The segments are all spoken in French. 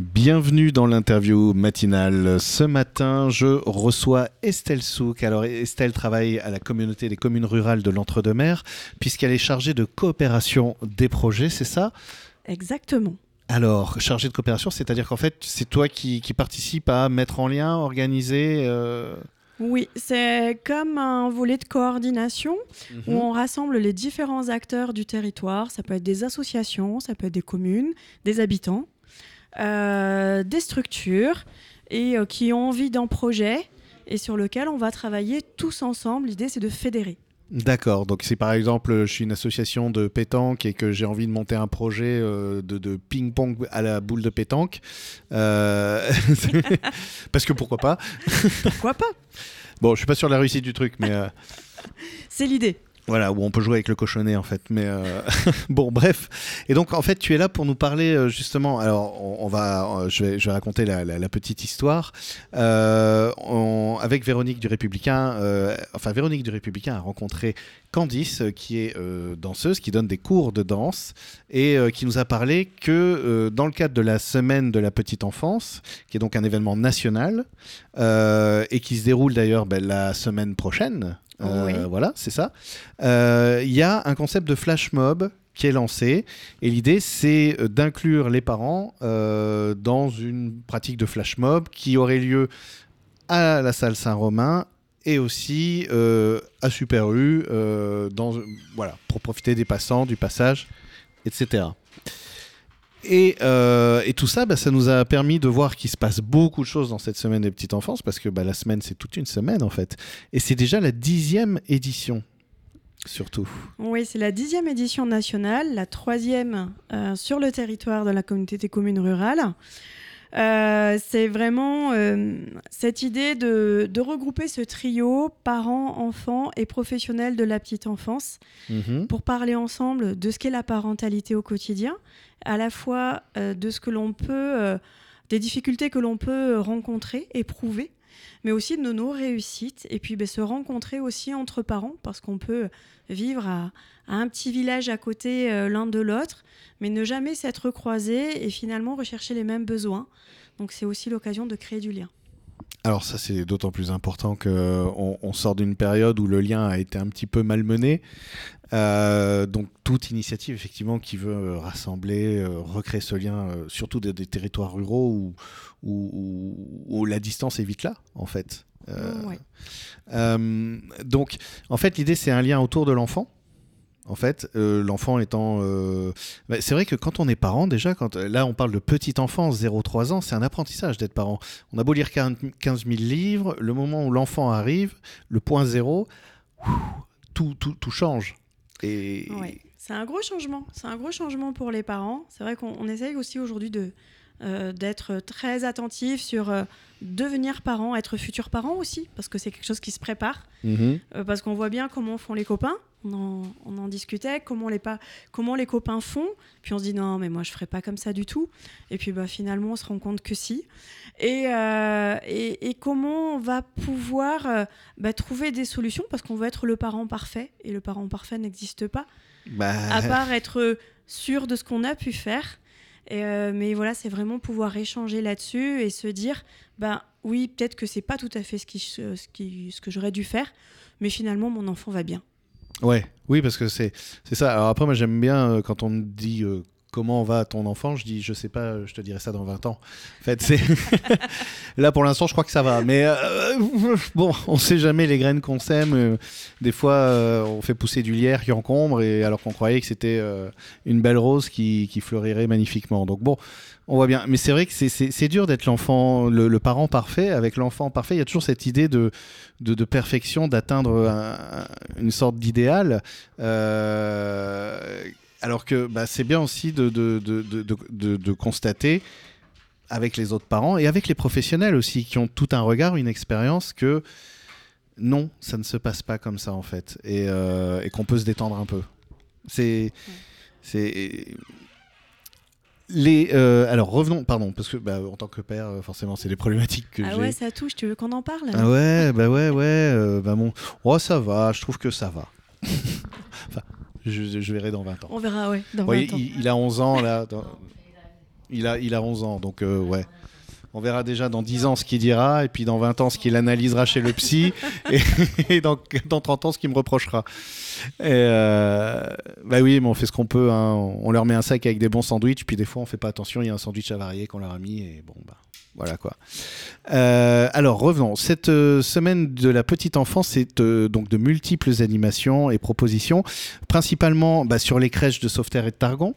Bienvenue dans l'interview matinale. Ce matin, je reçois Estelle Souk. Alors, Estelle travaille à la communauté des communes rurales de l'Entre-deux-Mers, puisqu'elle est chargée de coopération des projets, c'est ça? Exactement. Alors, chargée de coopération, c'est-à-dire qu'en fait, c'est toi qui, qui participes à mettre en lien, organiser euh, Oui, c'est comme un volet de coordination où mhm. on rassemble les différents acteurs du territoire. Ça peut être des associations, ça peut être des communes, des habitants, des structures et euh, qui ont envie d'un projet et sur lequel on va travailler tous ensemble. L'idée, c'est de fédérer. D'accord. Donc, si par exemple, je suis une association de pétanque et que j'ai envie de monter un projet euh, de, de ping-pong à la boule de pétanque, euh, parce que pourquoi pas? Pourquoi pas? Bon, je suis pas sur la réussite du truc, mais euh, C'est l'idée. Voilà, où on peut jouer avec le cochonnet en fait. Mais euh, bon, bref. Et donc, en fait, tu es là pour nous parler euh, justement. Alors, on, va, euh, je vais, raconter la, petite histoire avec Véronique du Républicain. enfin, Véronique du Républicain a rencontré Candice, qui est danseuse, qui donne des cours de danse et qui nous a parlé que dans le cadre de la semaine de la petite enfance, qui est donc un événement national et qui se déroule d'ailleurs ben, la semaine prochaine. Euh, Oui. Voilà, c'est ça. Euh, Il y a un concept de flash mob qui est lancé et l'idée c'est euh, d'inclure les parents euh, dans une pratique de flash mob qui aurait lieu à la salle Saint-Romain et aussi euh, à Super U euh, dans, voilà, pour profiter des passants, du passage, etc. Et, euh, et tout ça, bah, ça nous a permis de voir qu'il se passe beaucoup de choses dans cette semaine des petites enfances, parce que bah, la semaine, c'est toute une semaine en fait. Et c'est déjà la dixième édition, surtout. Oui, c'est la dixième édition nationale, la troisième euh, sur le territoire de la communauté des communes rurales. Euh, c'est vraiment euh, cette idée de, de regrouper ce trio parents, enfants et professionnels de la petite enfance Mhm. pour parler ensemble de ce qu'est la parentalité au quotidien, à la fois euh, de ce que l'on peut, des difficultés que l'on peut rencontrer, éprouver, mais aussi de nos réussites, et puis ben, se rencontrer aussi entre parents, parce qu'on peut vivre à, un petit village à côté euh, l'un de l'autre, mais ne jamais s'être croisés et finalement rechercher les mêmes besoins. Donc c'est aussi l'occasion de créer du lien. Alors ça, c'est d'autant plus important qu'on on sort d'une période où le lien a été un petit peu malmené. Euh, donc toute initiative, effectivement, qui veut euh, rassembler, euh, recréer ce lien, surtout des, des territoires ruraux où, où- où- où la distance est vite là, en fait. Euh, Ouais. euh, donc, en fait, l'idée, c'est un lien autour de l'enfant. En fait, euh, l'enfant étant. euh, bah, c'est vrai que quand on est parent, déjà, quand là on parle de petite enfance, 0-3 ans, c'est un apprentissage d'être parent. On a beau lire 40 15 000 livres, le moment où l'enfant arrive, le point zéro, tout, tout, tout change. Et Ouais. C'est un gros changement. C'est un gros changement pour les parents. C'est vrai qu'on on essaye aussi aujourd'hui de euh, d'être très attentif sur euh, devenir parent, être futur parent aussi, parce que c'est quelque chose qui se prépare. Mhm. Euh, parce qu'on voit bien comment font les copains. On en, on en discutait, comment les, pas, comment les copains font. Puis on se dit non, mais moi je ferai pas comme ça du tout. Et puis bah, finalement, on se rend compte que si. Et, euh, et, et comment on va pouvoir euh, bah, trouver des solutions? Parce qu'on veut être le parent parfait. Et le parent parfait n'existe pas Bah, à part être sûr de ce qu'on a pu faire. Et, euh, mais voilà, c'est vraiment pouvoir échanger là-dessus et se dire, ben oui, peut-être que c'est pas tout à fait ce, qui, ce, qui, ce que j'aurais dû faire, mais finalement mon enfant va bien. Ouais, oui, parce que c'est ça. Alors après, moi, j'aime bien euh, quand on me dit euh, comment va ton enfant, je dis je sais pas, je te dirai ça dans 20 ans. En fait, c'est là pour l'instant, je crois que ça va, mais euh, bon, on sait jamais les graines qu'on sème. euh, des fois, euh, on fait pousser du lierre qui encombre, et alors qu'on croyait que c'était une belle rose qui, fleurirait magnifiquement. Donc bon. On voit bien, mais c'est vrai que c'est- dur d'être l'enfant, le, parent parfait. Avec l'enfant parfait, il y a toujours cette idée de, perfection, d'atteindre un- une sorte d'idéal. Alors que bah, c'est bien aussi de, constater avec les autres parents et avec les professionnels aussi qui ont tout un regard, une expérience que non, ça ne se passe pas comme ça en fait et, euh, et qu'on peut se détendre un peu. C'est. C'est. Les, euh, alors revenons, pardon, parce que bah, en tant que père, euh, forcément, c'est des problématiques que Ah j'ai. ouais, ça touche, tu veux qu'on en parle? Ah ouais, bah ouais, ouais, euh, bah bon, oh ça va, je trouve que ça va. enfin, je, je verrai dans 20 ans. On verra, ouais, dans Ouais, 20 ans. il, il a 11 ans là. dans- Il a, il a 11 ans, donc euh, ouais. On verra déjà dans 10 ans ce qu'il dira, et puis dans 20 ans ce qu'il analysera chez le psy, et, dans, dans, 30 ans ce qu'il me reprochera. Et euh, bah oui, mais on fait ce qu'on peut. Hein. On leur met un sac avec des bons sandwichs, puis des fois on fait pas attention, il y a un sandwich avarié qu'on leur a mis, et bon, bah voilà quoi. Euh, alors revenons. Cette euh, semaine de la petite enfance, c'est euh, donc de multiples animations et propositions, principalement bah, sur les crèches de Sauveterre et de Targon.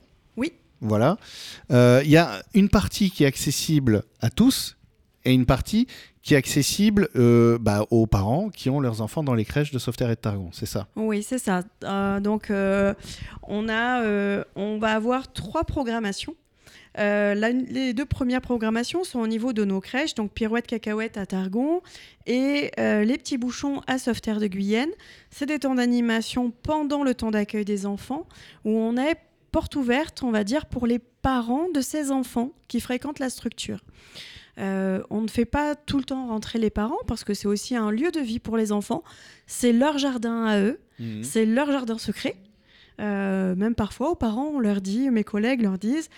Voilà. Il y a une partie qui est accessible à tous et une partie qui est accessible bah, aux parents qui ont leurs enfants dans les crèches de Sauveterre et de Targon. C'est ça. Oui, c'est ça. donc on a, on va avoir trois programmations. Euh, les deux premières programmations sont au niveau de nos crèches, donc Pirouette Cacahuète à Targon et euh, Les Petits Bouchons à Sauveterre de Guyenne. C'est des temps d'animation pendant le temps d'accueil des enfants où on est porte ouverte, on va dire, pour les parents de ces enfants qui fréquentent la structure. Euh, on ne fait pas tout le temps rentrer les parents parce que c'est aussi un lieu de vie pour les enfants. C'est leur jardin à eux, mmh. c'est leur jardin secret. même parfois aux parents, on leur dit, mes collègues leur disent,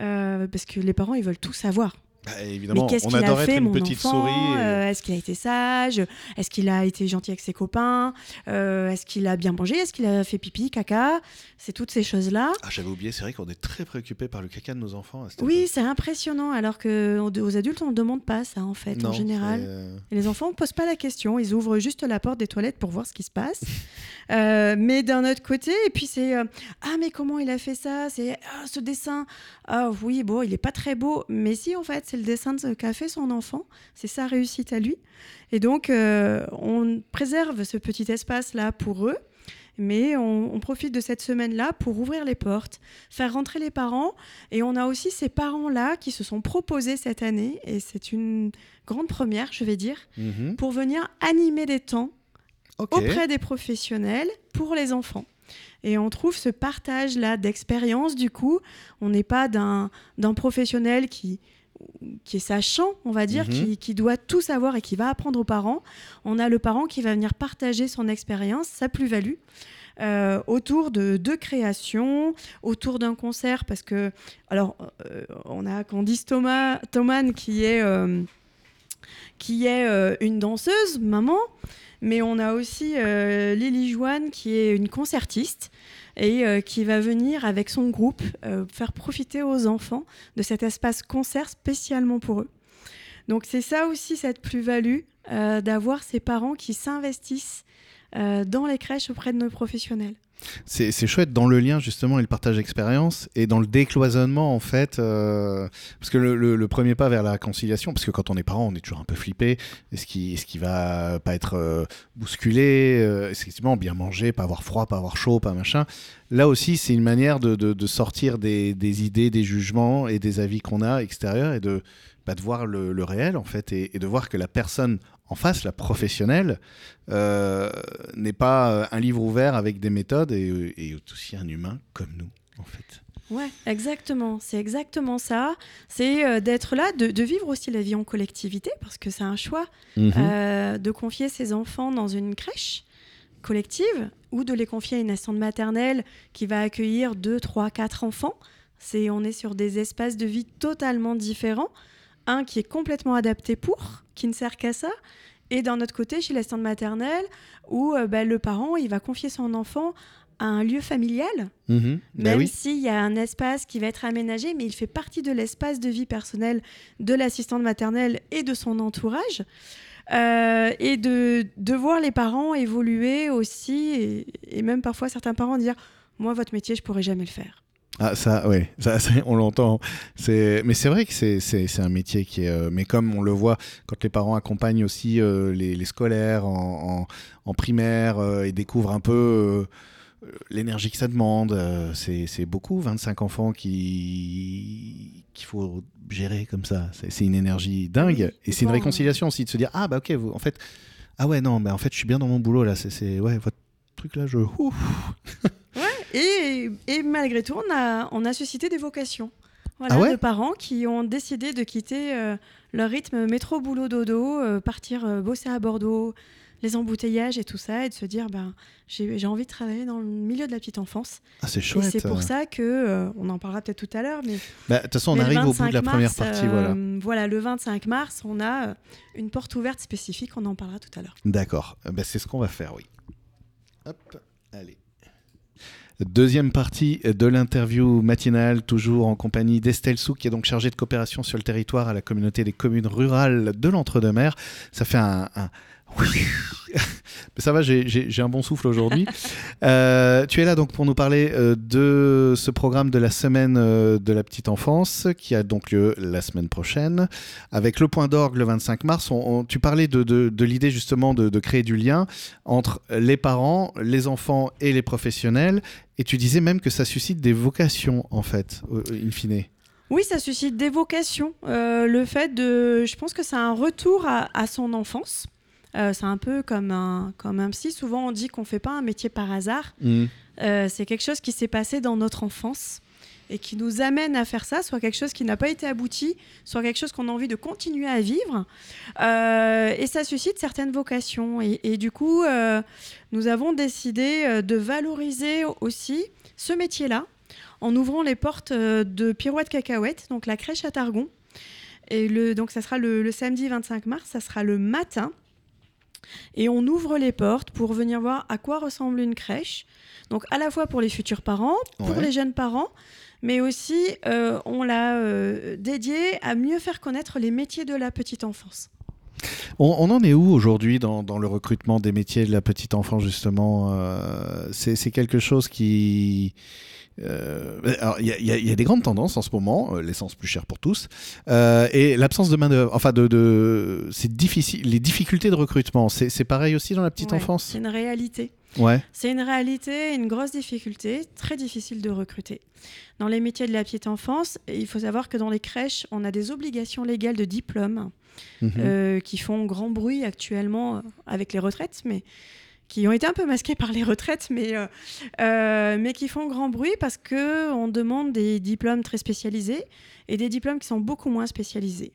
euh, parce que les parents, ils veulent tout savoir. Bah, évidemment, qu'est-ce qu'il a fait, une petite souris. Euh, est-ce qu'il a été sage? Est-ce qu'il a été gentil avec ses copains? Euh, Est-ce qu'il a bien mangé? Est-ce qu'il a fait pipi, caca? C'est toutes ces choses-là. Ah, j'avais oublié, c'est vrai qu'on est très préoccupé par le caca de nos enfants. oui, c'est impressionnant, alors qu'aux adultes, on ne demande pas ça, en fait, en général. Et les enfants ne posent pas la question, ils ouvrent juste la porte des toilettes pour voir ce qui se passe. mais d'un autre côté, et puis c'est Ah, mais comment il a fait ça? C'est ah, ce dessin. Ah, oui, bon, il n'est pas très beau. Mais si, en fait, c'est le dessin qu'a fait son enfant, c'est sa réussite à lui. Et donc, euh, on préserve ce petit espace-là pour eux, mais on, profite de cette semaine-là pour ouvrir les portes, faire rentrer les parents. Et on a aussi ces parents-là qui se sont proposés cette année, et c'est une grande première, je vais dire, mhm. pour venir animer des temps auprès des professionnels pour les enfants. Et on trouve ce partage-là d'expérience, du coup. On n'est pas d'un professionnel qui, qui est sachant, on va dire, mhm. qui, doit tout savoir et qui va apprendre aux parents. On a le parent qui va venir partager son expérience, sa plus-value. Euh, autour de deux créations, autour d'un concert, parce que, alors, euh, on a Candice Thomas, Thoman qui est, euh, qui est une danseuse, maman, mais on a aussi euh, Lily Joanne qui est une concertiste et euh, qui va venir avec son groupe euh, faire profiter aux enfants de cet espace concert spécialement pour eux. Donc c'est ça aussi cette plus-value d'avoir ces parents qui s'investissent dans les crèches auprès de nos professionnels. C'est chouette dans le lien justement et le partage d'expérience et dans le décloisonnement en fait, euh, parce que le, premier pas vers la conciliation, parce que quand on est parent, on est toujours un peu flippé, est-ce qui, est-ce qui va pas être euh, bousculé, euh, effectivement bien manger, pas avoir froid, pas avoir chaud, pas machin. Là aussi, c'est une manière de, sortir des, idées, des jugements et des avis qu'on a extérieurs et de, bah, de voir le, réel en fait et, et de voir que la personne en face, la professionnelle, euh, n'est pas euh, un livre ouvert avec des méthodes et, et, aussi un humain comme nous, en fait. Ouais, exactement. C'est exactement ça. C'est euh, d'être là, de, vivre aussi la vie en collectivité, parce que c'est un choix mhm. de confier ses enfants dans une crèche collective ou de les confier à une assistante maternelle qui va accueillir 2, 3, 4 enfants. C'est, on est sur des espaces de vie totalement différents. Un qui est complètement adapté pour, qui ne sert qu'à ça, et d'un autre côté, chez l'assistante maternelle, où euh, bah, le parent, il va confier son enfant à un lieu familial, mhm. bah même s'il y a un espace qui va être aménagé, mais il fait partie de l'espace de vie personnelle de l'assistante maternelle et de son entourage. Euh, et de, de, voir les parents évoluer aussi, et, et même parfois certains parents dire, moi, votre métier, je pourrais jamais le faire. Ah ça, oui, ça, on l'entend. Mais c'est vrai que c'est un métier qui est... Euh, mais comme on le voit, quand les parents accompagnent aussi euh, les, scolaires en, primaire euh, et découvrent un peu l'énergie que ça demande, c'est beaucoup, 25 enfants qu'il faut gérer comme ça. C'est une énergie dingue. et c'est une réconciliation aussi de se dire, ah bah ok, vous, en fait... Ah ouais, non, mais en fait, je suis bien dans mon boulot là. C'est ouais, votre truc là, je... Et, malgré tout, on a, on a suscité des vocations. Voilà, ah de parents qui ont décidé de quitter euh, leur rythme métro, boulot, dodo, euh, partir euh, bosser à Bordeaux, les embouteillages et tout ça, et de se dire, ben, j'ai envie de travailler dans le milieu de la petite enfance. Ah, c'est chouette. Et c'est pour ça que, on en parlera peut-être tout à l'heure, mais. Bah, de toute façon, on arrive au bout de la première partie. voilà. Voilà, le 25 mars, on a une porte ouverte spécifique, on en parlera tout à l'heure. D'accord, bah, c'est ce qu'on va faire, oui. Hop, allez. Deuxième partie de l'interview matinale, toujours en compagnie d'Estelle Souk, qui est donc chargée de coopération sur le territoire à la communauté des communes rurales de l'Entre-deux-Mers. Ça fait un. Mais ça va, j'ai un bon souffle aujourd'hui. Euh, tu es là donc pour nous parler euh, de ce programme de la semaine euh, de la petite enfance qui a donc lieu la semaine prochaine avec le point d'orgue le 25 mars. tu parlais de, l'idée justement de, créer du lien entre les parents, les enfants et les professionnels. Et tu disais même que ça suscite des vocations en fait, in fine. Oui, ça suscite des vocations. le fait de, je pense que c'est un retour à son enfance. Euh, c'est un peu comme un, comme un psy. Souvent, on dit qu'on ne fait pas un métier par hasard. Mm. Euh, c'est quelque chose qui s'est passé dans notre enfance et qui nous amène à faire ça, soit quelque chose qui n'a pas été abouti, soit quelque chose qu'on a envie de continuer à vivre. Euh, et ça suscite certaines vocations. Et, du coup, nous avons décidé de valoriser aussi ce métier-là en ouvrant les portes de Pirouette Cacahuète, donc la crèche à Targon. Et le, donc ça sera le, le samedi 25 mars, ça sera le matin. Et on ouvre les portes pour venir voir à quoi ressemble une crèche. Donc à la fois pour les futurs parents, pour les jeunes parents, mais aussi euh, on l'a euh, dédié à mieux faire connaître les métiers de la petite enfance. On, en est où aujourd'hui dans, le recrutement des métiers de la petite enfance justement euh, C'est quelque chose qui euh, il y, a des grandes tendances en ce moment, euh, l'essence plus chère pour tous, euh, et l'absence de main d'œuvre. Enfin, de, de c'est difficile. Les difficultés de recrutement, c'est pareil aussi dans la petite enfance. C'est une réalité. Ouais. C'est une réalité, une grosse difficulté, très difficile de recruter. Dans les métiers de la petite enfance, il faut savoir que dans les crèches, on a des obligations légales de diplôme mhm. qui font grand bruit actuellement avec les retraites, mais qui ont été un peu masqués par les retraites, mais, euh, euh, mais qui font grand bruit parce qu'on demande des diplômes très spécialisés et des diplômes qui sont beaucoup moins spécialisés.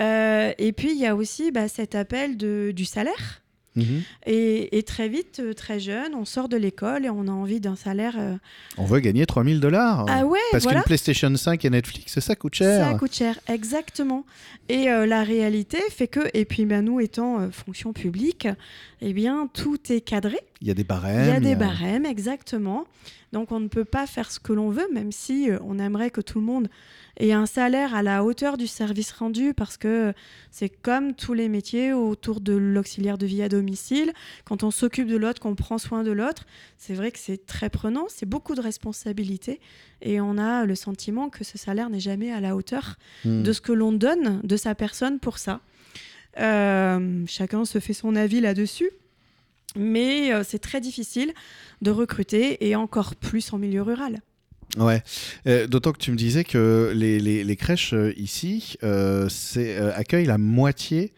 Euh, et puis, il y a aussi bah, cet appel du salaire. Mhm. Et, très vite, euh, très jeune, on sort de l'école et on a envie d'un salaire. Euh, on veut gagner 3000 dollars. Ah ouais, Parce qu'une PlayStation 5 et Netflix, ça coûte cher. Ça coûte cher, exactement. Et euh, la réalité fait que, et puis bah, nous étant fonction publique, eh bien, tout est cadré. Il y a des barèmes. Il y a des barèmes, exactement. Donc on ne peut pas faire ce que l'on veut, même si on aimerait que tout le monde et un salaire à la hauteur du service rendu parce que c'est comme tous les métiers autour de l'auxiliaire de vie à domicile. Quand on s'occupe de l'autre, qu'on prend soin de l'autre, c'est vrai que c'est très prenant, c'est beaucoup de responsabilités et on a le sentiment que ce salaire n'est jamais à la hauteur hmm. de ce que l'on donne de sa personne pour ça. Euh, chacun se fait son avis là-dessus. Mais euh, c'est très difficile de recruter et encore plus en milieu rural. Ouais, euh, d'autant que tu me disais que les, les, crèches euh, ici accueillent la moitié.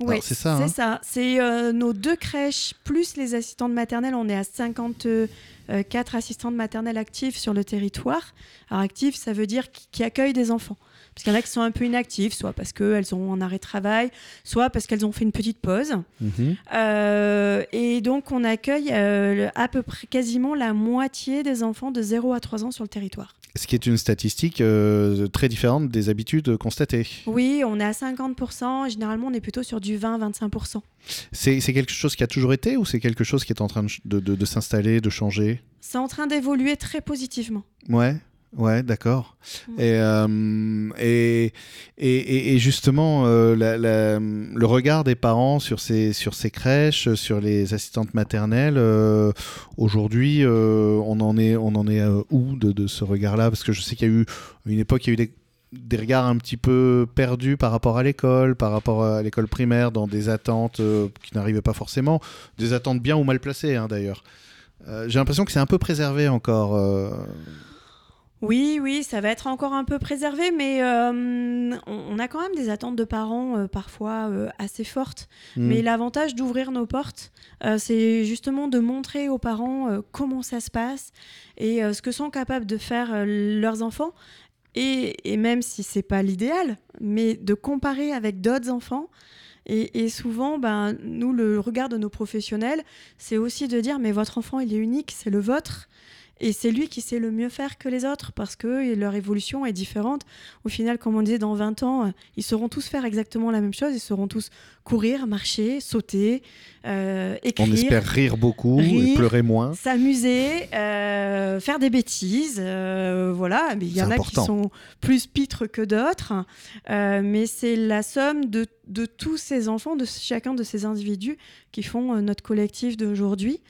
Oui, c'est ça. C'est hein. ça. C'est nos deux crèches plus les assistantes maternelles. On est à 54 assistantes maternelles actives sur le territoire. Alors actives, ça veut dire qui accueillent des enfants. Parce qu'il y en a qui sont un peu inactives, soit parce qu'elles ont un arrêt de travail, soit parce qu'elles ont fait une petite pause. Mhm. Euh, et donc, on accueille euh, à peu près quasiment la moitié des enfants de 0 à 3 ans sur le territoire. Ce qui est une statistique euh, très différente des habitudes constatées. Oui, on est à 50%. Généralement, on est plutôt sur du 20-25%. C'est quelque chose qui a toujours été ou c'est quelque chose qui est en train de, de, de s'installer, de changer? C'est en train d'évoluer très positivement. Ouais. Ouais, d'accord. Euh, et, et, et, justement, euh, le regard des parents sur ces, sur ces crèches, sur les assistantes maternelles, euh, aujourd'hui, on en est, on en est où de, de ce regard-là? Parce que je sais qu'il y a eu une époque, il y a eu des, des regards un petit peu perdus par rapport à l'école, par rapport à l'école primaire, dans des attentes qui n'arrivaient pas forcément, des attentes bien ou mal placées hein, d'ailleurs. J'ai l'impression que c'est un peu préservé encore. Oui, oui, ça va être encore un peu préservé, mais euh, on, a quand même des attentes de parents euh, parfois euh, assez fortes. Mm. Mais l'avantage d'ouvrir nos portes, c'est justement de montrer aux parents comment ça se passe et ce que sont capables de faire leurs enfants. Et, et, même si c'est pas l'idéal, mais de comparer avec d'autres enfants Et, souvent, ben, nous, le regard de nos professionnels, c'est aussi de dire, mais votre enfant, il est unique, c'est le vôtre. Et c'est lui qui sait le mieux faire que les autres parce que leur évolution est différente. Au final, comme on disait, dans 20 ans, ils sauront tous faire exactement la même chose. Ils sauront tous courir, marcher, sauter, euh, écrire. On espère rire beaucoup et pleurer moins. S'amuser, euh, faire des bêtises. Euh, voilà, mais il y en a qui sont plus pitres que d'autres. mais c'est la somme de, de, tous ces enfants, de chacun de ces individus qui font notre collectif d'aujourd'hui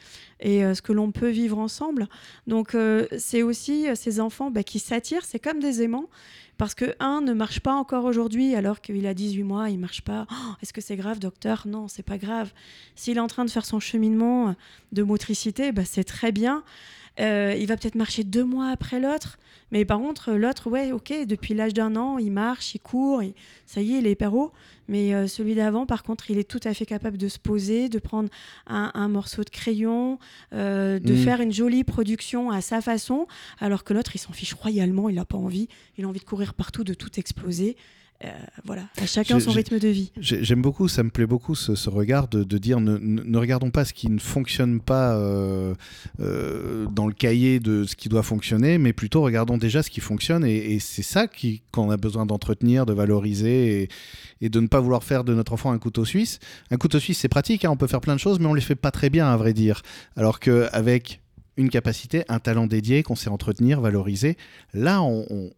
et ce que l'on peut vivre ensemble. Donc c'est aussi ces enfants bah, qui s'attirent, c'est comme des aimants parce que un ne marche pas encore aujourd'hui alors qu'il a 18 mois, il marche pas. Oh, est-ce que c'est grave, docteur? Non, c'est pas grave. S'il est en train de faire son cheminement de motricité, bah, c'est très bien. Euh, il va peut-être marcher deux mois après l'autre. Mais par contre, l'autre, ouais, ok, depuis l'âge d'un an, il marche, il court, ça y est, il est hyper haut. Mais euh, celui d'avant, par contre, il est tout à fait capable de se poser, de prendre un, morceau de crayon, euh, de mm. faire une jolie production à sa façon, alors que l'autre, il s'en fiche royalement, il n'a pas envie, il a envie de courir partout, de tout exploser. Euh, voilà, à chacun son rythme de vie. J'aime beaucoup, ça me plaît beaucoup ce, regard de, dire ne, ne, regardons pas ce qui ne fonctionne pas euh, euh, dans le cahier de ce qui doit fonctionner, mais plutôt regardons déjà ce qui fonctionne et, c'est ça qu'on a besoin d'entretenir, de valoriser et, de ne pas vouloir faire de notre enfant un couteau suisse. Un couteau suisse, c'est pratique, hein, on peut faire plein de choses, mais on les fait pas très bien, à vrai dire. Alors qu'avec une capacité, un talent dédié qu'on sait entretenir, valoriser, là, on on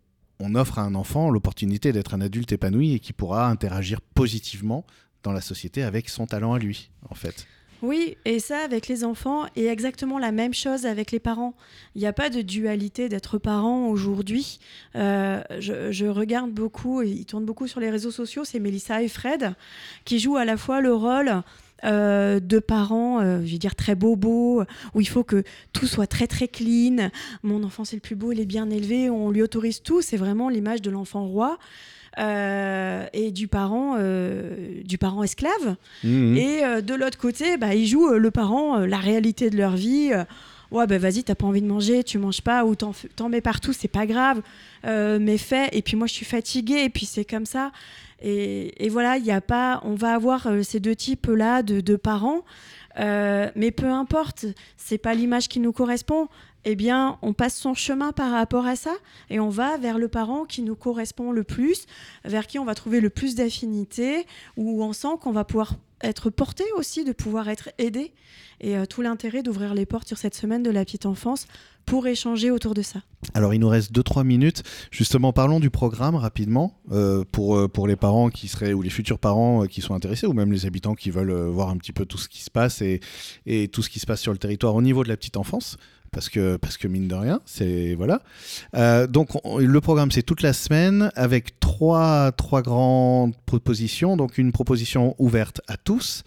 offre à un enfant l'opportunité d'être un adulte épanoui et qui pourra interagir positivement dans la société avec son talent à lui, en fait. Oui, et ça avec les enfants est exactement la même chose avec les parents. Il n'y a pas de dualité d'être parent aujourd'hui. Euh, je, regarde beaucoup, et ils tournent beaucoup sur les réseaux sociaux, c'est Mélissa et Fred qui jouent à la fois le rôle euh, de parents, euh, je veux dire, très bobos, où il faut que tout soit très très clean. Mon enfant, c'est le plus beau, il est bien élevé, on lui autorise tout. C'est vraiment l'image de l'enfant roi. Euh, et du parent, du parent esclave. Mmh. Et de l'autre côté, bah, ils jouent le parent, la réalité de leur vie. ouais, bah vas-y, t'as pas envie de manger, tu manges pas, ou t'en mets partout, c'est pas grave, mais fais. Et puis moi, je suis fatiguée, et puis c'est comme ça. Et, voilà, il y a pas, on va avoir euh, ces deux types-là de, parents, euh, mais peu importe, c'est pas l'image qui nous correspond. Eh bien, on passe son chemin par rapport à ça et on va vers le parent qui nous correspond le plus, vers qui on va trouver le plus d'affinité, où on sent qu'on va pouvoir être porté aussi, de pouvoir être aidé. Et euh, tout l'intérêt d'ouvrir les portes sur cette semaine de la petite enfance pour échanger autour de ça. Alors il nous reste 2-3 minutes. Justement, parlons du programme rapidement euh, pour, euh, pour les parents qui seraient, ou les futurs parents qui sont intéressés, ou même les habitants qui veulent voir un petit peu tout ce qui se passe et tout ce qui se passe sur le territoire au niveau de la petite enfance parce que, parce que mine de rien, c'est voilà. donc le programme c'est toute la semaine avec trois, trois grandes propositions. Donc une proposition ouverte à tous,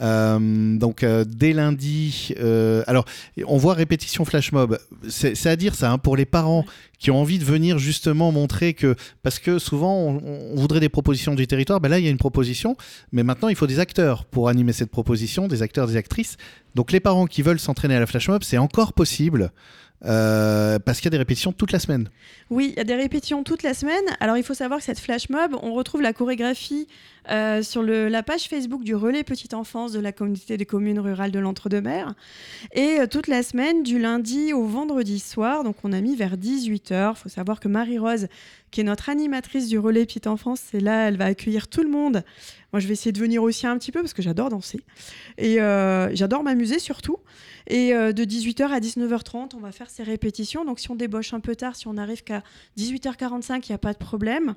euh, donc euh, dès lundi, euh, alors on voit répétition flash mob. C'est à dire ça hein, pour les parents qui ont envie de venir justement montrer que parce que souvent on, voudrait des propositions du territoire, ben là il y a une proposition, mais maintenant il faut des acteurs pour animer cette proposition, des acteurs, des actrices. Donc les parents qui veulent s'entraîner à la flash mob, c'est encore possible. Euh, parce qu'il y a des répétitions toute la semaine. Oui, il y a des répétitions toute la semaine. Alors il faut savoir que cette flash mob, on retrouve la chorégraphie euh, sur la page Facebook du relais petite enfance de la communauté des communes rurales de l'Entre-deux-Mers. Et euh, toute la semaine, du lundi au vendredi soir, donc on a mis vers 18h. Il faut savoir que Marie-Rose, qui est notre animatrice du relais petite enfance, c'est là, elle va accueillir tout le monde. Moi, je vais essayer de venir aussi un petit peu parce que j'adore danser. Et j'adore m'amuser surtout. Et euh, de 18h à 19h30, on va faire ces répétitions. Donc si on débauche un peu tard, si on n'arrive qu'à 18h45, il n'y a pas de problème.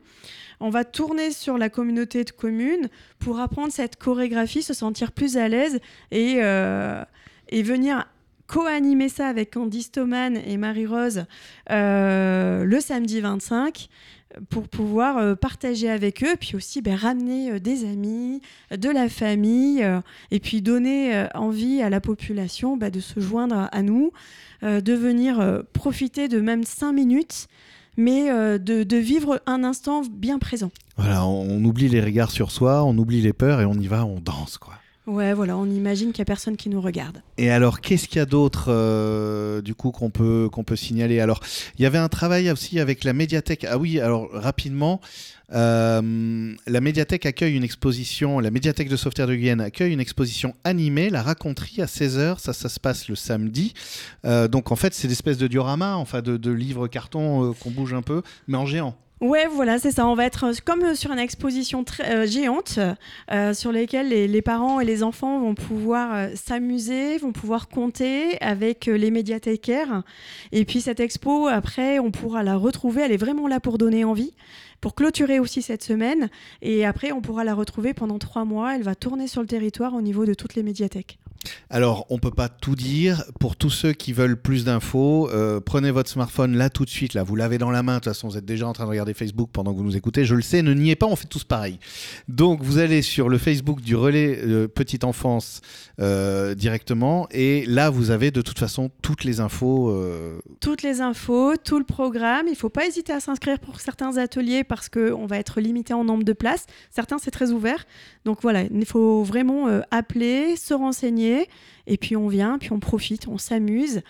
On va tourner sur la communauté de communes pour apprendre cette chorégraphie, se sentir plus à l'aise et, euh, et venir co-animer ça avec Candice Thoman et Marie-Rose euh, le samedi 25 pour pouvoir euh, partager avec eux, puis aussi ben, ramener euh, des amis, de la famille, et puis donner envie à la population ben, de se joindre à, nous, de venir profiter de même cinq minutes, mais de, vivre un instant bien présent. Voilà, on, oublie les regards sur soi, on oublie les peurs et on y va, on danse, quoi. Ouais, voilà, on imagine qu'il n'y a personne qui nous regarde. Et alors, qu'est-ce qu'il y a d'autre, euh, du coup, qu'on peut, qu'on peut signaler? Alors, il y avait un travail aussi avec la médiathèque. Ah oui, alors, rapidement, euh, la médiathèque accueille une exposition, la médiathèque de Sauveterre de Guyenne accueille une exposition animée, la raconterie à 16h, ça, ça se passe le samedi. Euh, donc, en fait, c'est l'espèce de diorama, enfin, de, de livres carton qu'on bouge un peu, mais en géant. Ouais, voilà, c'est ça. On va être euh, comme euh, sur une exposition très, euh, géante sur lesquelles les, parents et les enfants vont pouvoir s'amuser, vont pouvoir compter avec les médiathécaires. Et puis cette expo, après, on pourra la retrouver. Elle est vraiment là pour donner envie, pour clôturer aussi cette semaine. Et après, on pourra la retrouver pendant trois mois. Elle va tourner sur le territoire au niveau de toutes les médiathèques. Alors, on peut pas tout dire. Pour tous ceux qui veulent plus d'infos, euh, prenez votre smartphone là tout de suite. Là, vous l'avez dans la main. De toute façon, vous êtes déjà en train de regarder Facebook pendant que vous nous écoutez. Je le sais, ne niez pas, on fait tous pareil. Donc, vous allez sur le Facebook du relais euh, Petite Enfance euh, directement. Et là, vous avez de toute façon toutes les infos. Toutes les infos, tout le programme. Il faut pas hésiter à s'inscrire pour certains ateliers parce qu'on va être limité en nombre de places. Certains, c'est très ouvert. Donc voilà, il faut vraiment appeler, se renseigner. Et puis on vient, puis on profite, on s'amuse.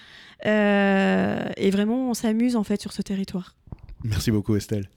Euh, et vraiment, on s'amuse en fait sur ce territoire. Merci beaucoup, Estelle.